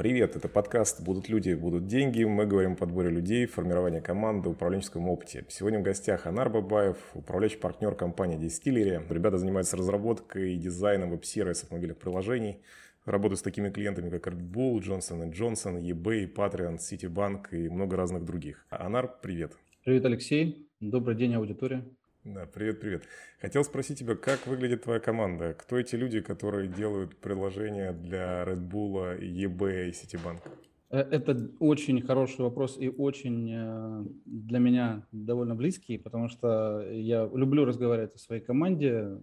Привет, это подкаст «Будут люди, будут деньги». Мы говорим о подборе людей, формировании команды, управленческом опыте. Сегодня в гостях Анар Бабаев, управляющий партнер компании Distillery. Ребята занимаются разработкой и дизайном веб-сервисов мобильных приложений. Работают с такими клиентами, как Red Bull, Johnson Johnson, eBay, Patreon, Citibank и много разных других. Анар, привет. Привет, Алексей. Добрый день, аудитория. Да, привет, привет. Хотел спросить тебя, как выглядит твоя команда? Кто эти люди, которые делают приложения для Red Bull, eBay и Citibank? Э, это очень хороший вопрос и очень э, для меня довольно близкий, потому что я люблю разговаривать о своей команде.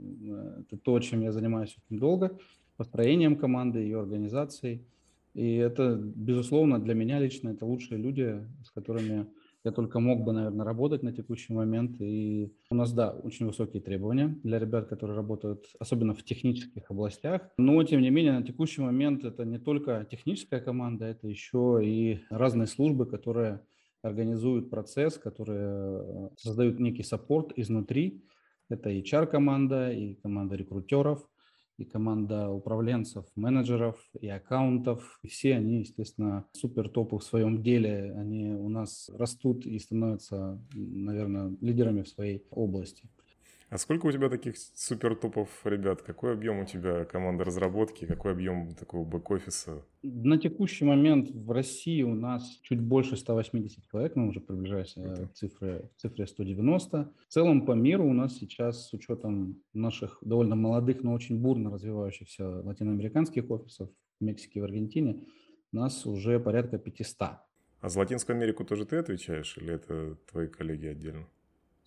Это то, чем я занимаюсь очень долго, построением команды, ее организацией. И это, безусловно, для меня лично это лучшие люди, с которыми я только мог бы, наверное, работать на текущий момент. И у нас, да, очень высокие требования для ребят, которые работают, особенно в технических областях. Но, тем не менее, на текущий момент это не только техническая команда, это еще и разные службы, которые организуют процесс, которые э, создают некий саппорт изнутри. Это HR-команда и команда рекрутеров – и команда управленцев, менеджеров и аккаунтов. И все они, естественно, супер топы в своем деле. Они у нас растут и становятся, наверное, лидерами в своей области. А сколько у тебя таких супер топов ребят? Какой объем у тебя команды разработки? Какой объем такого бэк-офиса? На текущий момент в России у нас чуть больше 180 человек, мы уже приближаемся Это. к цифре, цифре 190. В целом по миру у нас сейчас с учетом наших довольно молодых, но очень бурно развивающихся латиноамериканских офисов в Мексике и в Аргентине, нас уже порядка 500. А за Латинскую Америку тоже ты отвечаешь или это твои коллеги отдельно?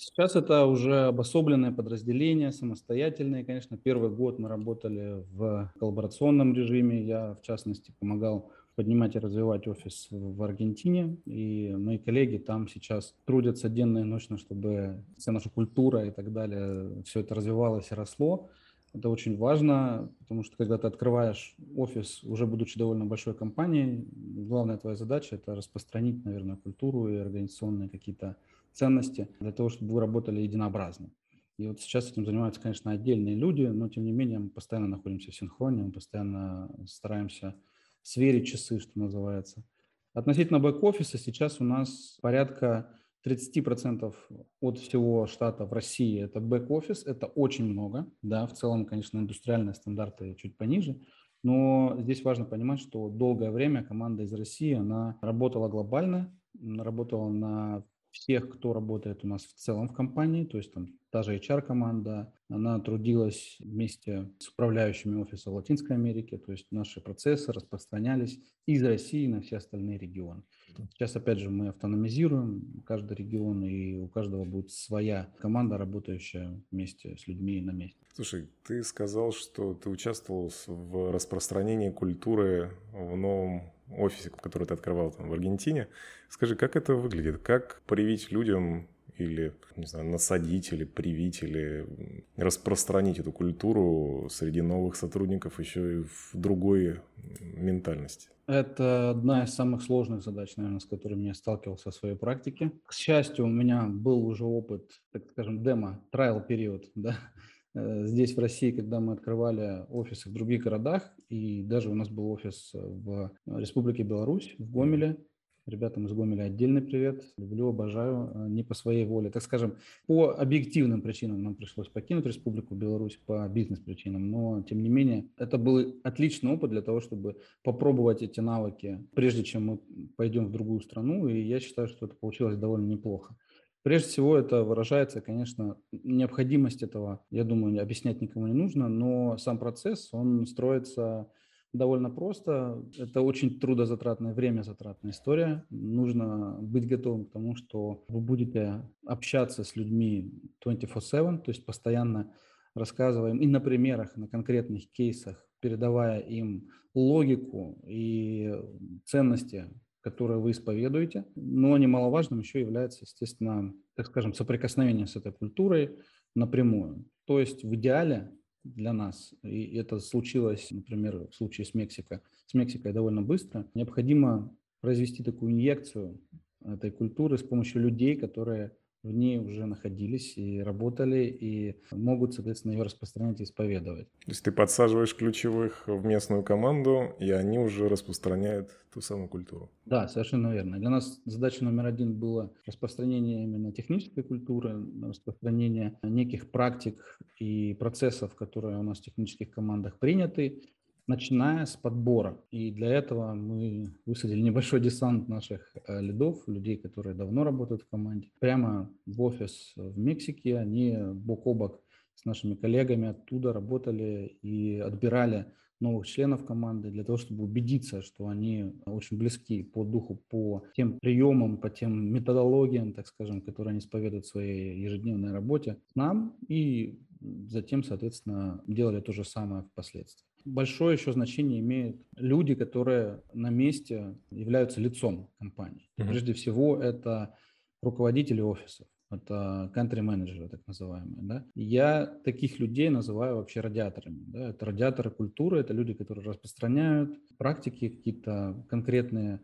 Сейчас это уже обособленное подразделение, самостоятельное. Конечно, первый год мы работали в коллаборационном режиме. Я, в частности, помогал поднимать и развивать офис в Аргентине. И мои коллеги там сейчас трудятся денно и ночно, чтобы вся наша культура и так далее, все это развивалось и росло. Это очень важно, потому что когда ты открываешь офис, уже будучи довольно большой компанией, главная твоя задача – это распространить, наверное, культуру и организационные какие-то ценности для того, чтобы вы работали единообразно. И вот сейчас этим занимаются, конечно, отдельные люди, но тем не менее мы постоянно находимся в синхроне, мы постоянно стараемся сверить часы, что называется. Относительно бэк-офиса сейчас у нас порядка 30% от всего штата в России – это бэк-офис, это очень много. Да, в целом, конечно, индустриальные стандарты чуть пониже, но здесь важно понимать, что долгое время команда из России, она работала глобально, работала на всех, кто работает у нас в целом в компании, то есть там та же HR-команда, она трудилась вместе с управляющими офиса Латинской Америки, то есть наши процессы распространялись из России на все остальные регионы. Сейчас, опять же, мы автономизируем каждый регион, и у каждого будет своя команда, работающая вместе с людьми на месте. Слушай, ты сказал, что ты участвовал в распространении культуры в новом офисе, который ты открывал там в Аргентине. Скажи, как это выглядит? Как привить людям или, не знаю, насадить или привить или распространить эту культуру среди новых сотрудников еще и в другой ментальности? Это одна из самых сложных задач, наверное, с которыми я сталкивался в своей практике. К счастью, у меня был уже опыт, так скажем, демо, трайл период, да, здесь, в России, когда мы открывали офисы в других городах, и даже у нас был офис в Республике Беларусь, в Гомеле, Ребятам из Гомеля отдельный привет. Люблю, обожаю. Э, не по своей воле. Так скажем, по объективным причинам нам пришлось покинуть Республику Беларусь по бизнес-причинам. Но, тем не менее, это был отличный опыт для того, чтобы попробовать эти навыки, прежде чем мы пойдем в другую страну. И я считаю, что это получилось довольно неплохо. Прежде всего это выражается, конечно, необходимость этого, я думаю, объяснять никому не нужно, но сам процесс, он строится довольно просто. Это очень трудозатратная, время затратная история. Нужно быть готовым к тому, что вы будете общаться с людьми 24-7, то есть постоянно рассказываем и на примерах, на конкретных кейсах, передавая им логику и ценности которые вы исповедуете. Но немаловажным еще является, естественно, так скажем, соприкосновение с этой культурой напрямую. То есть в идеале для нас, и это случилось, например, в случае с Мексикой, с Мексикой довольно быстро, необходимо произвести такую инъекцию этой культуры с помощью людей, которые в ней уже находились и работали, и могут, соответственно, ее распространять и исповедовать. То есть ты подсаживаешь ключевых в местную команду, и они уже распространяют ту самую культуру. Да, совершенно верно. Для нас задача номер один была распространение именно технической культуры, распространение неких практик и процессов, которые у нас в технических командах приняты, начиная с подбора. И для этого мы высадили небольшой десант наших э, лидов, людей, которые давно работают в команде, прямо в офис в Мексике. Они бок о бок с нашими коллегами оттуда работали и отбирали новых членов команды для того, чтобы убедиться, что они очень близки по духу, по тем приемам, по тем методологиям, так скажем, которые они исповедуют в своей ежедневной работе нам, и затем, соответственно, делали то же самое впоследствии. Большое еще значение имеют люди, которые на месте являются лицом компании. Mm-hmm. Прежде всего, это руководители офисов, это country-менеджеры, так называемые. Да? Я таких людей называю вообще радиаторами. Да? Это радиаторы культуры, это люди, которые распространяют практики, какие-то конкретные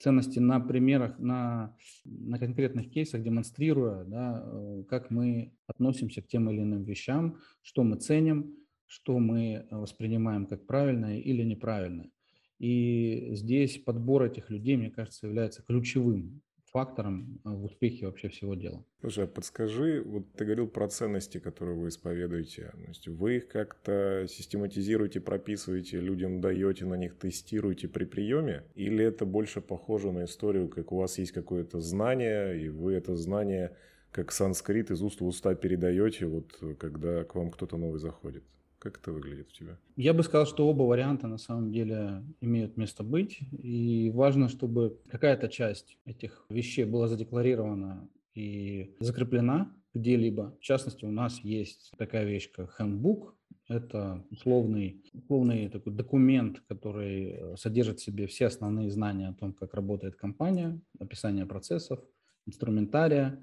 ценности на примерах, на, на конкретных кейсах, демонстрируя, да, э, как мы относимся к тем или иным вещам, что мы ценим, что мы воспринимаем как правильное или неправильное. И здесь подбор этих людей, мне кажется, является ключевым фактором в успехе вообще всего дела. Слушай, а подскажи, вот ты говорил про ценности, которые вы исповедуете. То есть вы их как-то систематизируете, прописываете, людям даете, на них тестируете при приеме? Или это больше похоже на историю, как у вас есть какое-то знание, и вы это знание как санскрит из уст в уста передаете, вот когда к вам кто-то новый заходит? Как это выглядит у тебя? Я бы сказал, что оба варианта на самом деле имеют место быть. И важно, чтобы какая-то часть этих вещей была задекларирована и закреплена где-либо. В частности, у нас есть такая вещь, как handbook. Это условный, условный такой документ, который содержит в себе все основные знания о том, как работает компания, описание процессов, инструментария,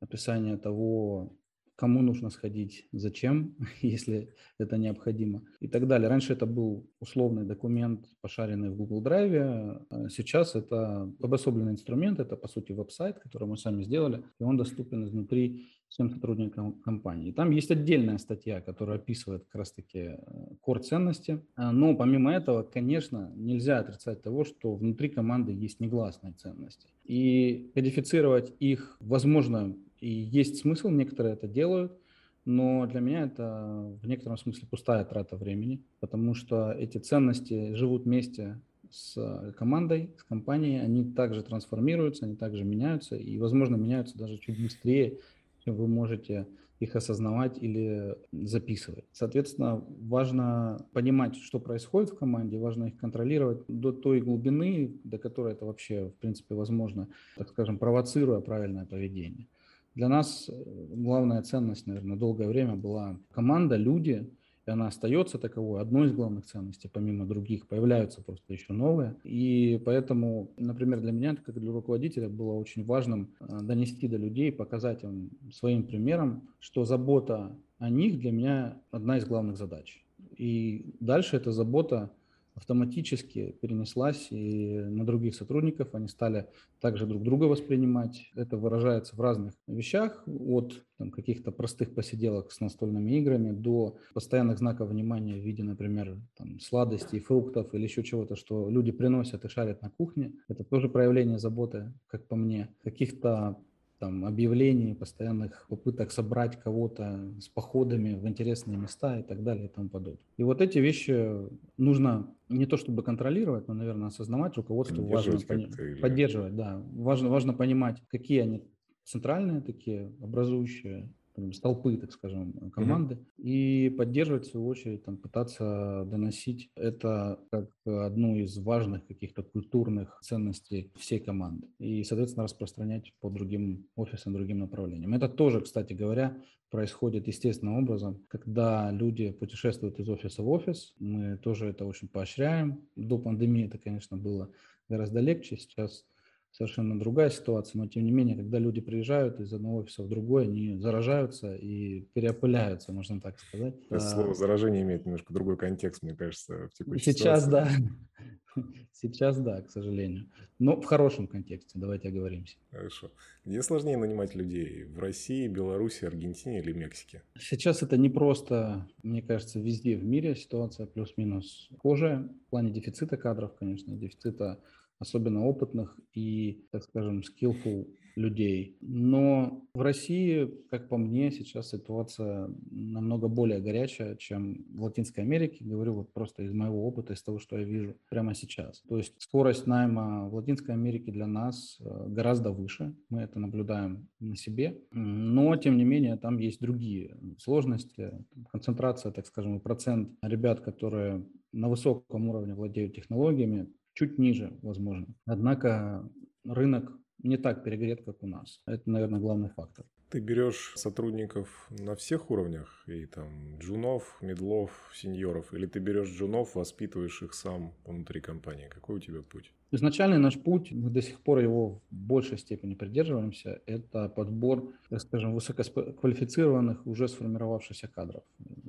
описание того, кому нужно сходить, зачем, если это необходимо и так далее. Раньше это был условный документ, пошаренный в Google Drive. А сейчас это обособленный инструмент, это по сути веб-сайт, который мы сами сделали, и он доступен изнутри всем сотрудникам компании. там есть отдельная статья, которая описывает как раз-таки э, ценности. А, но помимо этого, конечно, нельзя отрицать того, что внутри команды есть негласные ценности. И кодифицировать их, возможно, и есть смысл, некоторые это делают, но для меня это в некотором смысле пустая трата времени, потому что эти ценности живут вместе с командой, с компанией, они также трансформируются, они также меняются, и, возможно, меняются даже чуть быстрее, чем вы можете их осознавать или записывать. Соответственно, важно понимать, что происходит в команде, важно их контролировать до той глубины, до которой это вообще, в принципе, возможно, так скажем, провоцируя правильное поведение. Для нас э, главная ценность, наверное, долгое время была команда, люди, и она остается таковой. Одной из главных ценностей, помимо других, появляются просто еще новые. И поэтому, например, для меня, как для руководителя, было очень важным э, донести до людей, показать им своим примером, что забота о них для меня одна из главных задач. И дальше эта забота автоматически перенеслась и на других сотрудников. Они стали также друг друга воспринимать. Это выражается в разных вещах, от там, каких-то простых посиделок с настольными играми до постоянных знаков внимания в виде, например, там, сладостей, фруктов или еще чего-то, что люди приносят и шарят на кухне. Это тоже проявление заботы, как по мне. Каких-то там, объявлений, постоянных попыток собрать кого-то с походами в интересные места и так далее и тому подобное. И вот эти вещи нужно не то чтобы контролировать, но, наверное, осознавать руководству важно пони- поддерживать, да. Важно, важно понимать, какие они центральные такие, образующие столпы, так скажем, команды, mm-hmm. и поддерживать, в свою очередь, там, пытаться доносить это как одну из важных каких-то культурных ценностей всей команды. И, соответственно, распространять по другим офисам, другим направлениям. Это тоже, кстати говоря, происходит естественным образом, когда люди путешествуют из офиса в офис. Мы тоже это очень поощряем. До пандемии это, конечно, было гораздо легче. Сейчас совершенно другая ситуация, но тем не менее, когда люди приезжают из одного офиса в другой, они заражаются и переопыляются, можно так сказать. Это слово заражение имеет немножко другой контекст, мне кажется, в текущей Сейчас, ситуации. да. Сейчас да, к сожалению. Но в хорошем контексте, давайте оговоримся. Хорошо. Где сложнее нанимать людей? В России, Беларуси, Аргентине или Мексике? Сейчас это не просто, мне кажется, везде в мире ситуация плюс-минус схожая. В плане дефицита кадров, конечно, дефицита особенно опытных и, так скажем, skillful людей. Но в России, как по мне, сейчас ситуация намного более горячая, чем в Латинской Америке. Говорю вот просто из моего опыта, из того, что я вижу прямо сейчас. То есть скорость найма в Латинской Америке для нас э, гораздо выше. Мы это наблюдаем на себе. Но, тем не менее, там есть другие сложности. Концентрация, так скажем, процент ребят, которые на высоком уровне владеют технологиями, чуть ниже, возможно. Однако рынок не так перегрет, как у нас. Это, наверное, главный фактор. Ты берешь сотрудников на всех уровнях, и там джунов, медлов, сеньоров, или ты берешь джунов, воспитываешь их сам внутри компании? Какой у тебя путь? Изначальный наш путь, мы до сих пор его в большей степени придерживаемся, это подбор, так скажем, высококвалифицированных, уже сформировавшихся кадров,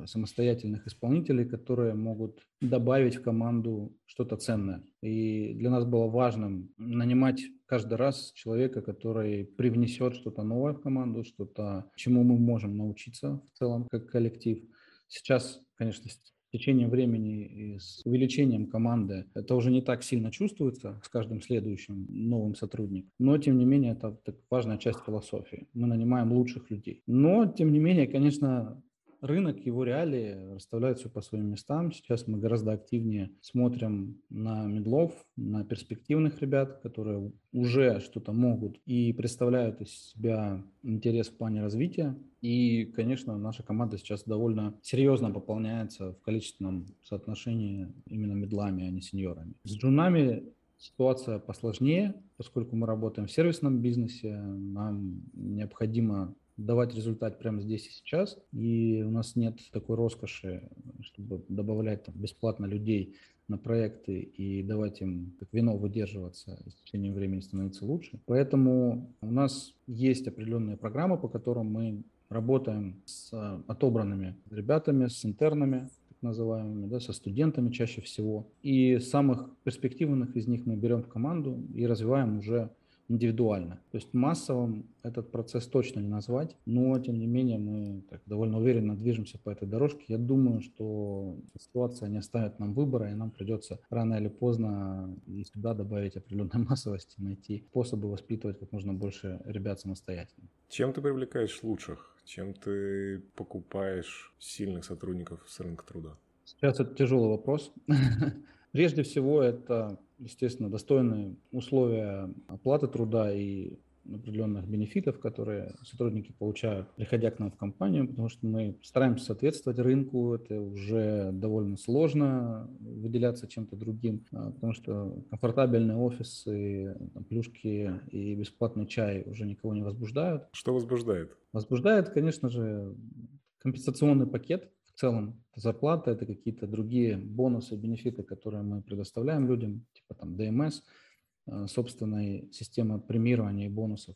самостоятельных исполнителей, которые могут добавить в команду что-то ценное. И для нас было важным нанимать каждый раз человека, который привнесет что-то новое в команду, что-то, чему мы можем научиться в целом как коллектив. Сейчас, конечно, течением времени и с увеличением команды это уже не так сильно чувствуется с каждым следующим новым сотрудником. Но, тем не менее, это важная часть философии. Мы нанимаем лучших людей. Но, тем не менее, конечно, рынок, его реалии расставляют все по своим местам. Сейчас мы гораздо активнее смотрим на медлов, на перспективных ребят, которые уже что-то могут и представляют из себя интерес в плане развития. И, конечно, наша команда сейчас довольно серьезно пополняется в количественном соотношении именно медлами, а не сеньорами. С джунами ситуация посложнее, поскольку мы работаем в сервисном бизнесе, нам необходимо давать результат прямо здесь и сейчас. И у нас нет такой роскоши, чтобы добавлять там, бесплатно людей на проекты и давать им как вино выдерживаться с течением времени становиться лучше. Поэтому у нас есть определенные программы, по которым мы работаем с отобранными ребятами, с интернами, так называемыми, да, со студентами чаще всего. И самых перспективных из них мы берем в команду и развиваем уже индивидуально. То есть массовым этот процесс точно не назвать, но тем не менее мы так, довольно уверенно движемся по этой дорожке. Я думаю, что ситуация не оставит нам выбора, и нам придется рано или поздно и сюда добавить определенной массовости, найти способы воспитывать как можно больше ребят самостоятельно. Чем ты привлекаешь лучших? Чем ты покупаешь сильных сотрудников с рынка труда? Сейчас это тяжелый вопрос. Прежде всего, это, естественно, достойные условия оплаты труда и определенных бенефитов, которые сотрудники получают, приходя к нам в компанию, потому что мы стараемся соответствовать рынку, это уже довольно сложно выделяться чем-то другим, а, потому что комфортабельные офисы, плюшки и бесплатный чай уже никого не возбуждают. Что возбуждает? Возбуждает, конечно же, компенсационный пакет, целом зарплата, это какие-то другие бонусы, бенефиты, которые мы предоставляем людям, типа там ДМС, э, собственной системы премирования и бонусов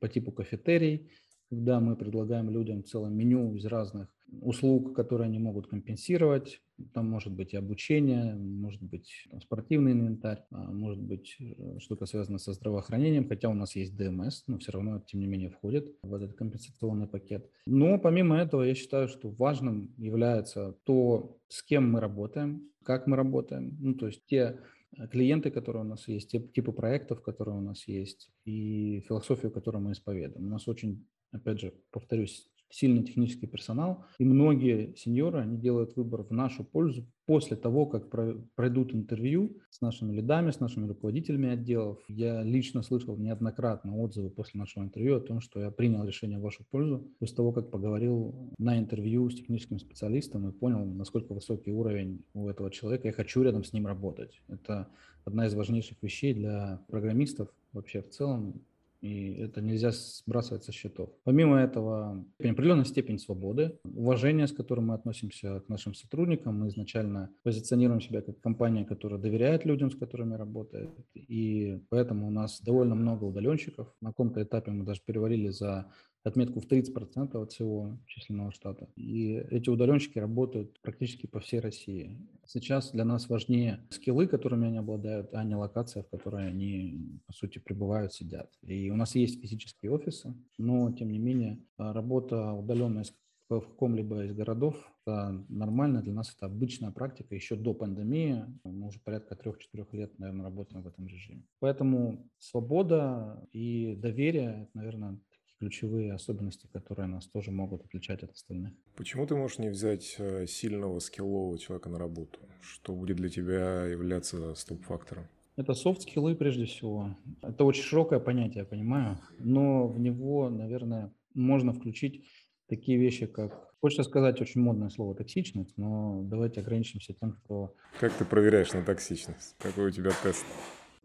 по типу кафетерий, когда мы предлагаем людям целое меню из разных услуг, которые они могут компенсировать. Там может быть и обучение, может быть там, спортивный инвентарь, а может быть э, что-то связано со здравоохранением, хотя у нас есть ДМС, но все равно, тем не менее, входит в этот компенсационный пакет. Но помимо этого, я считаю, что важным является то, с кем мы работаем, как мы работаем, ну, то есть те э, клиенты, которые у нас есть, те типы проектов, которые у нас есть, и философию, которую мы исповедуем. У нас очень, опять же, повторюсь, сильный технический персонал, и многие сеньоры, они делают выбор в нашу пользу после того, как пройдут интервью с нашими лидами, с нашими руководителями отделов. Я лично слышал неоднократно отзывы после нашего интервью о том, что я принял решение в вашу пользу после того, как поговорил на интервью с техническим специалистом и понял, насколько высокий уровень у этого человека. Я хочу рядом с ним работать. Это одна из важнейших вещей для программистов вообще в целом и это нельзя сбрасывать со счетов. Помимо этого, определенная степень свободы, уважение, с которым мы относимся к нашим сотрудникам. Мы изначально позиционируем себя как компания, которая доверяет людям, с которыми работает, и поэтому у нас довольно много удаленщиков. На каком-то этапе мы даже перевалили за отметку в 30% от всего численного штата. И эти удаленщики работают практически по всей России. Сейчас для нас важнее скиллы, которыми они обладают, а не локация, в которой они, по сути, пребывают, сидят. И у нас есть физические офисы, но, тем не менее, работа удаленная в каком-либо из городов, это нормально, для нас это обычная практика. Еще до пандемии, мы уже порядка трех-четырех лет, наверное, работаем в этом режиме. Поэтому свобода и доверие, наверное, ключевые особенности, которые нас тоже могут отличать от остальных. Почему ты можешь не взять э, сильного, скиллового человека на работу? Что будет для тебя являться стоп-фактором? Это софт-скиллы прежде всего. Это очень широкое понятие, я понимаю, но в него, наверное, можно включить такие вещи, как, хочется сказать очень модное слово токсичность, но давайте ограничимся тем, что... Как ты проверяешь на токсичность? Какой у тебя тест?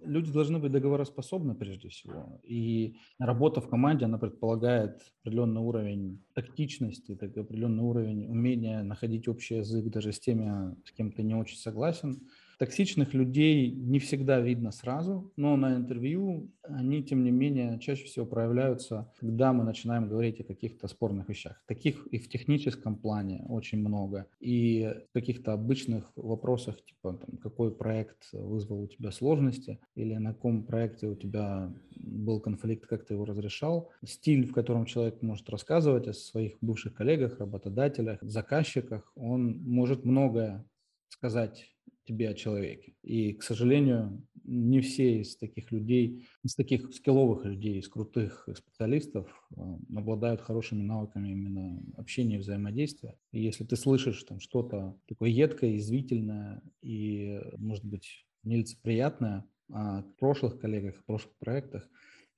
Люди должны быть договороспособны прежде всего. И работа в команде, она предполагает определенный уровень тактичности, так, определенный уровень умения находить общий язык даже с теми, с кем ты не очень согласен, Токсичных людей не всегда видно сразу, но на интервью они, тем не менее, чаще всего проявляются, когда мы начинаем говорить о каких-то спорных вещах. Таких и в техническом плане очень много, и в каких-то обычных вопросах, типа там, какой проект вызвал у тебя сложности, или на каком проекте у тебя был конфликт, как ты его разрешал, стиль, в котором человек может рассказывать о своих бывших коллегах, работодателях, заказчиках, он может многое сказать тебе о человеке. И, к сожалению, не все из таких людей, из таких скилловых людей, из крутых специалистов э, обладают хорошими навыками именно общения и взаимодействия. И если ты слышишь там что-то такое едкое, извительное и, может быть, нелицеприятное о прошлых коллегах, о прошлых проектах,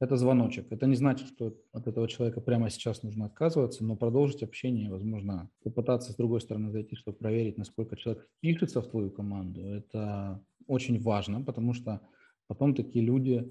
это звоночек. Это не значит, что от этого человека прямо сейчас нужно отказываться, но продолжить общение, возможно, попытаться с другой стороны зайти, чтобы проверить, насколько человек впишется в твою команду. Это очень важно, потому что потом такие люди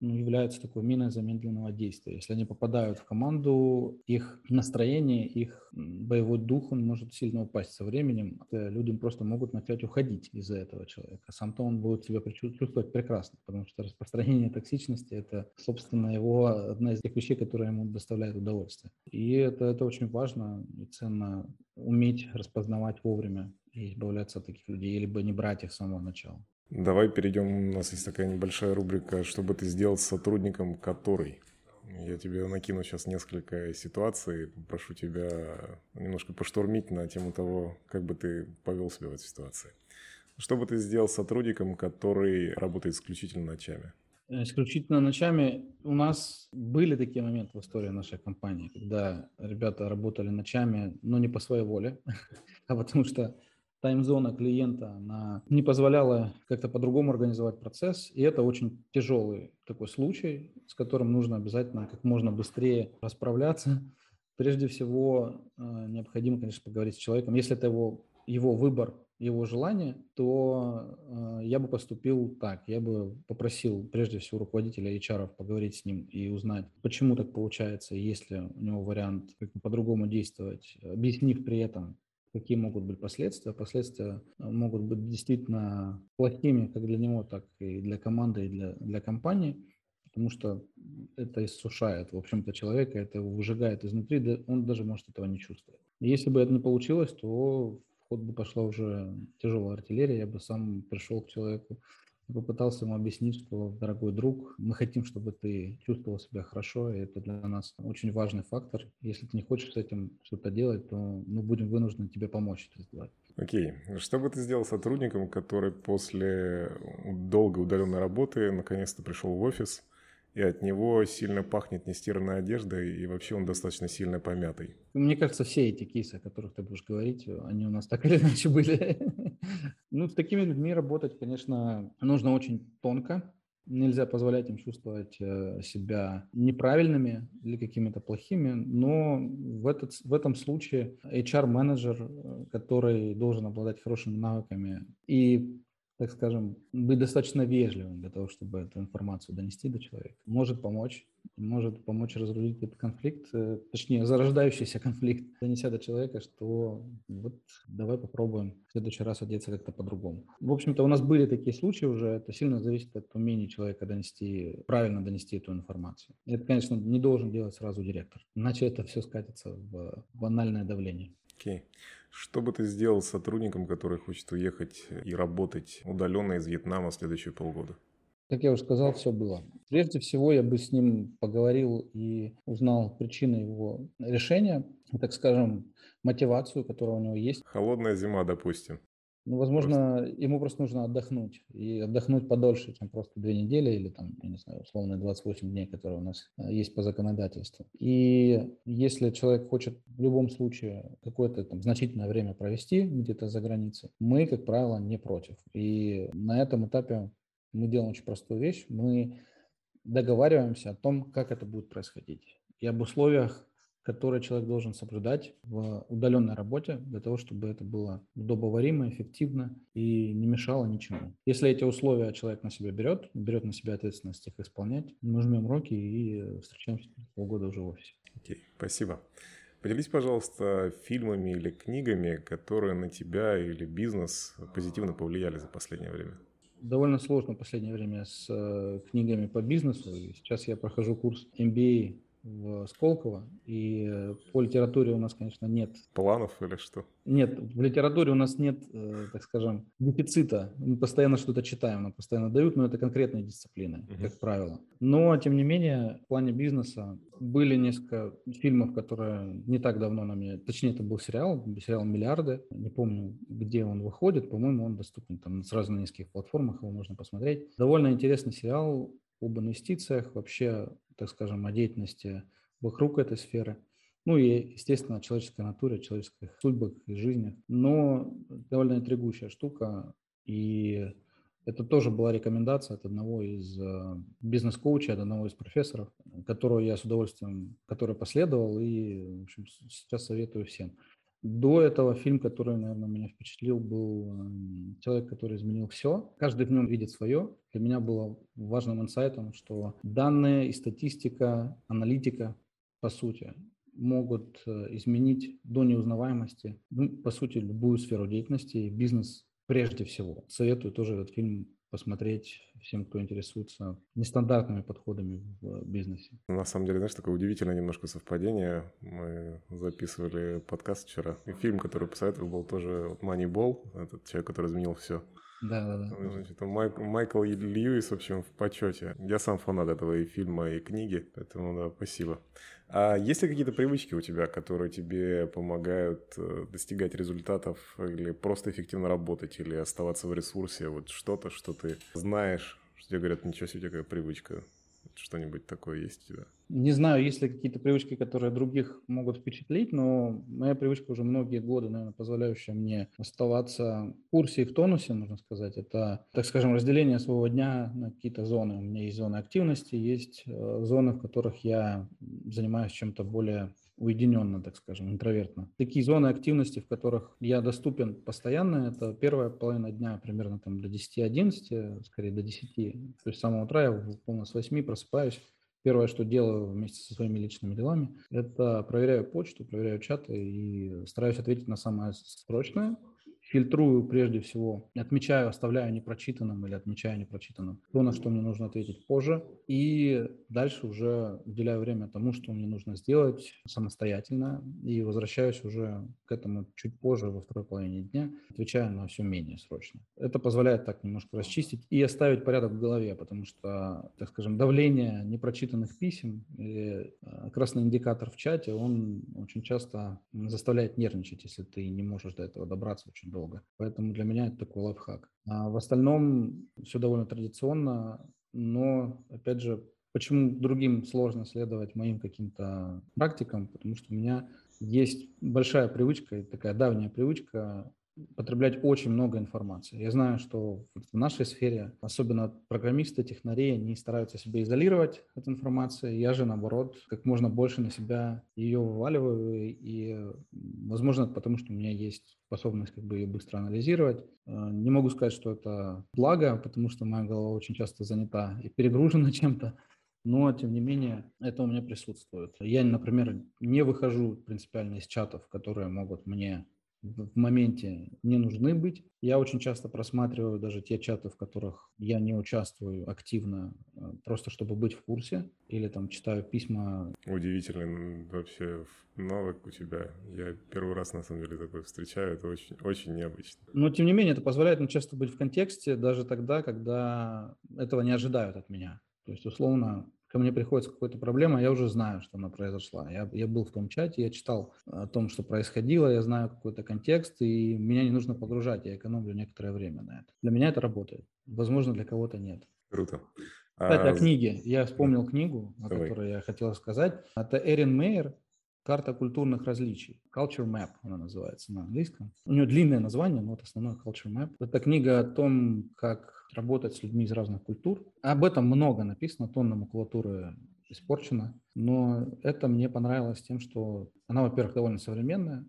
ну, являются такой миной замедленного действия. Если они попадают в команду, их настроение, их боевой дух, он может сильно упасть со временем. Люди просто могут начать уходить из-за этого человека. Сам-то он будет себя чувствовать прекрасно, потому что распространение токсичности – это, собственно, его одна из тех вещей, которые ему доставляет удовольствие. И это, это очень важно и ценно уметь распознавать вовремя и избавляться от таких людей, либо не брать их с самого начала. Давай перейдем, у нас есть такая небольшая рубрика, что бы ты сделал с сотрудником, который... Я тебе накину сейчас несколько ситуаций, прошу тебя немножко поштурмить на тему того, как бы ты повел себя в этой ситуации. Что бы ты сделал с сотрудником, который работает исключительно ночами? Исключительно ночами. У нас были такие моменты в истории нашей компании, когда ребята работали ночами, но не по своей воле, а потому что таймзона клиента, она не позволяла как-то по-другому организовать процесс, и это очень тяжелый такой случай, с которым нужно обязательно как можно быстрее расправляться. Прежде всего, э, необходимо, конечно, поговорить с человеком. Если это его, его выбор, его желание, то э, я бы поступил так. Я бы попросил прежде всего руководителя HR поговорить с ним и узнать, почему так получается, есть ли у него вариант как по-другому действовать, объяснив при этом, какие могут быть последствия. Последствия э, могут быть действительно плохими как для него, так и для команды, и для, для компании, потому что это иссушает, в общем-то, человека, это его выжигает изнутри, он даже может этого не чувствовать. Если бы это не получилось, то в ход бы пошла уже тяжелая артиллерия, я бы сам пришел к человеку, попытался ему объяснить, что, дорогой друг, мы хотим, чтобы ты чувствовал себя хорошо, и это для нас очень важный фактор. Если ты не хочешь с этим что-то делать, то мы будем вынуждены тебе помочь это сделать. Окей. Okay. Что бы ты сделал сотрудником, который после долгой удаленной работы наконец-то пришел в офис, и от него сильно пахнет нестиранной одеждой, и вообще он достаточно сильно помятый. Мне кажется, все эти кейсы, о которых ты будешь говорить, они у нас так или иначе были. Ну, с такими людьми работать, конечно, нужно очень тонко. Нельзя позволять им чувствовать э, себя неправильными или какими-то плохими, но в, этот, в этом случае HR-менеджер, э, который должен обладать хорошими навыками и так скажем, быть достаточно вежливым для того, чтобы эту информацию донести до человека. Может помочь, может помочь разрулить этот конфликт, э, точнее, зарождающийся конфликт, донеся до человека, что вот давай попробуем в следующий раз одеться как-то по-другому. В общем-то, у нас были такие случаи уже, это сильно зависит от умения человека донести, правильно донести эту информацию. Это, конечно, не должен делать сразу директор, иначе это все скатится в банальное давление. Окей. Okay. Что бы ты сделал с сотрудником, который хочет уехать и работать удаленно из Вьетнама в следующие полгода? Как я уже сказал, все было. Прежде всего, я бы с ним поговорил и узнал причины его решения, так скажем, мотивацию, которая у него есть. Холодная зима, допустим. Ну, возможно, просто. ему просто нужно отдохнуть. И отдохнуть подольше, чем просто две недели или там, я не знаю, условно 28 дней, которые у нас э, есть по законодательству. И если человек хочет в любом случае какое-то там значительное время провести где-то за границей, мы, как правило, не против. И на этом этапе мы делаем очень простую вещь. Мы договариваемся о том, как это будет происходить. И об условиях которые человек должен соблюдать в удаленной работе для того, чтобы это было удобоваримо, эффективно и не мешало ничему. Если эти условия человек на себя берет, берет на себя ответственность их исполнять, мы жмем руки и встречаемся полгода уже в офисе. Окей, okay, спасибо. Поделись, пожалуйста, фильмами или книгами, которые на тебя или бизнес позитивно повлияли за последнее время. Довольно сложно в последнее время с э, книгами по бизнесу. Сейчас я прохожу курс MBA в Сколково, и по литературе у нас, конечно, нет... Планов или что? Нет, в литературе у нас нет, э, так скажем, дефицита. Мы постоянно что-то читаем, нам постоянно дают, но это конкретные дисциплины, угу. как правило. Но, тем не менее, в плане бизнеса были несколько фильмов, которые не так давно на мне... Точнее, это был сериал, сериал «Миллиарды». Не помню, где он выходит. По-моему, он доступен там сразу на нескольких платформах, его можно посмотреть. Довольно интересный сериал об инвестициях, вообще, так скажем, о деятельности вокруг этой сферы. Ну и, естественно, о человеческой натуре, о человеческих судьбах и жизнях. Но довольно интригующая штука. И это тоже была рекомендация от одного из э, бизнес-коучей, от одного из профессоров, которую я с удовольствием, который последовал и в общем, сейчас советую всем. До этого фильм, который, наверное, меня впечатлил, был эм, «Человек, который изменил все». Каждый в нем видит свое. Для меня было важным инсайтом, что данные и статистика, аналитика, по сути, могут э, изменить до неузнаваемости, ну, по сути, любую сферу деятельности, бизнес прежде всего. Советую тоже этот фильм посмотреть всем, кто интересуется нестандартными подходами в бизнесе. На самом деле, знаешь, такое удивительное немножко совпадение. Мы записывали подкаст вчера, и фильм, который посоветовал, был тоже Moneyball, этот человек, который изменил все. Да, да, да. Значит, Майк, Майкл Льюис, в общем, в почете. Я сам фанат этого и фильма, и книги, поэтому, да, спасибо. А есть ли какие-то привычки у тебя, которые тебе помогают э, достигать результатов или просто эффективно работать, или оставаться в ресурсе? Вот что-то, что ты знаешь, что тебе говорят, ничего себе, какая привычка. Что-нибудь такое есть у тебя? Не знаю, есть ли какие-то привычки, которые других могут впечатлить, но моя привычка уже многие годы, наверное, позволяющая мне оставаться в курсе и в тонусе, можно сказать, это, так скажем, разделение своего дня на какие-то зоны. У меня есть зоны активности, есть э, зоны, в которых я занимаюсь чем-то более уединенно, так скажем, интровертно. Такие зоны активности, в которых я доступен постоянно, это первая половина дня примерно там до 10-11, скорее до 10. То есть с самого утра я полно с 8 просыпаюсь. Первое, что делаю вместе со своими личными делами, это проверяю почту, проверяю чаты и стараюсь ответить на самое срочное, фильтрую прежде всего, отмечаю, оставляю непрочитанным или отмечаю непрочитанным. То, на что мне нужно ответить позже, и дальше уже уделяю время тому, что мне нужно сделать самостоятельно, и возвращаюсь уже к этому чуть позже, во второй половине дня, отвечая на все менее срочно. Это позволяет так немножко расчистить и оставить порядок в голове, потому что, так скажем, давление непрочитанных писем или э, красный индикатор в чате, он очень часто заставляет нервничать, если ты не можешь до этого добраться очень долго. Поэтому для меня это такой лайфхак. А в остальном все довольно традиционно, но, опять же, почему другим сложно следовать моим каким-то практикам? Потому что у меня есть большая привычка, такая давняя привычка потреблять очень много информации. Я знаю, что в нашей сфере, особенно программисты, технари, они стараются себя изолировать от информации. Я же, наоборот, как можно больше на себя ее вываливаю. И, возможно, потому что у меня есть способность как бы ее быстро анализировать. Э, не могу сказать, что это благо, потому что моя голова очень часто занята и перегружена чем-то но тем не менее это у меня присутствует. Я, например, не выхожу принципиально из чатов, которые могут мне в моменте не нужны быть. Я очень часто просматриваю даже те чаты, в которых я не участвую активно, э, просто чтобы быть в курсе, или там читаю письма. Удивительный вообще навык у тебя. Я первый раз на самом деле такой встречаю, это очень, очень необычно. Но тем не менее это позволяет мне часто быть в контексте даже тогда, когда этого не ожидают от меня. То есть, условно, ко мне приходит какая-то проблема, я уже знаю, что она произошла. Я, я был в том чате, я читал о том, что происходило, я знаю какой-то контекст, и меня не нужно погружать, я экономлю некоторое время на это. Для меня это работает. Возможно, для кого-то нет. Круто. Кстати, а... о книге. Я вспомнил книгу, о Давай. которой я хотел сказать. Это Эрин Мейер Карта культурных различий. Culture Map она называется на английском. У нее длинное название, но вот основное Culture Map. Это книга о том, как работать с людьми из разных культур. Об этом много написано, тонна макулатуры испорчена. Но это мне понравилось тем, что она, во-первых, довольно современная,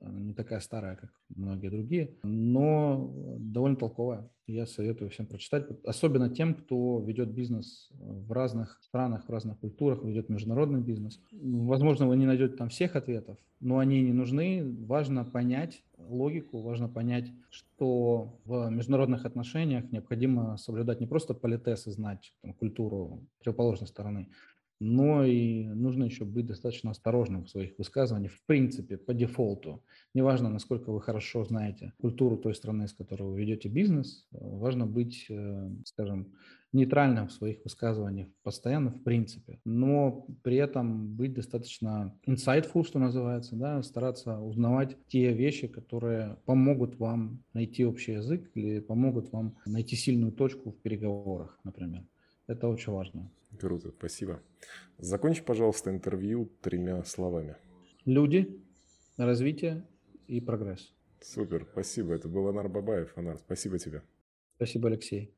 не такая старая, как многие другие, но довольно толковая. Я советую всем прочитать, особенно тем, кто ведет бизнес в разных странах, в разных культурах, ведет международный бизнес. Возможно, вы не найдете там всех ответов, но они не нужны. Важно понять логику, важно понять, что в международных отношениях необходимо соблюдать не просто политес и знать там, культуру противоположной стороны, но и нужно еще быть достаточно осторожным в своих высказываниях, в принципе, по дефолту. Неважно, насколько вы хорошо знаете культуру той страны, с которой вы ведете бизнес, важно быть, э, скажем, нейтральным в своих высказываниях постоянно, в принципе, но при этом быть достаточно insightful, что называется, да, стараться узнавать те вещи, которые помогут вам найти общий язык или помогут вам найти сильную точку в переговорах, например. Это очень важно. Круто, спасибо. Закончи, пожалуйста, интервью тремя словами. Люди, развитие и прогресс. Супер, спасибо. Это был Анар Бабаев. Анар, спасибо тебе. Спасибо, Алексей.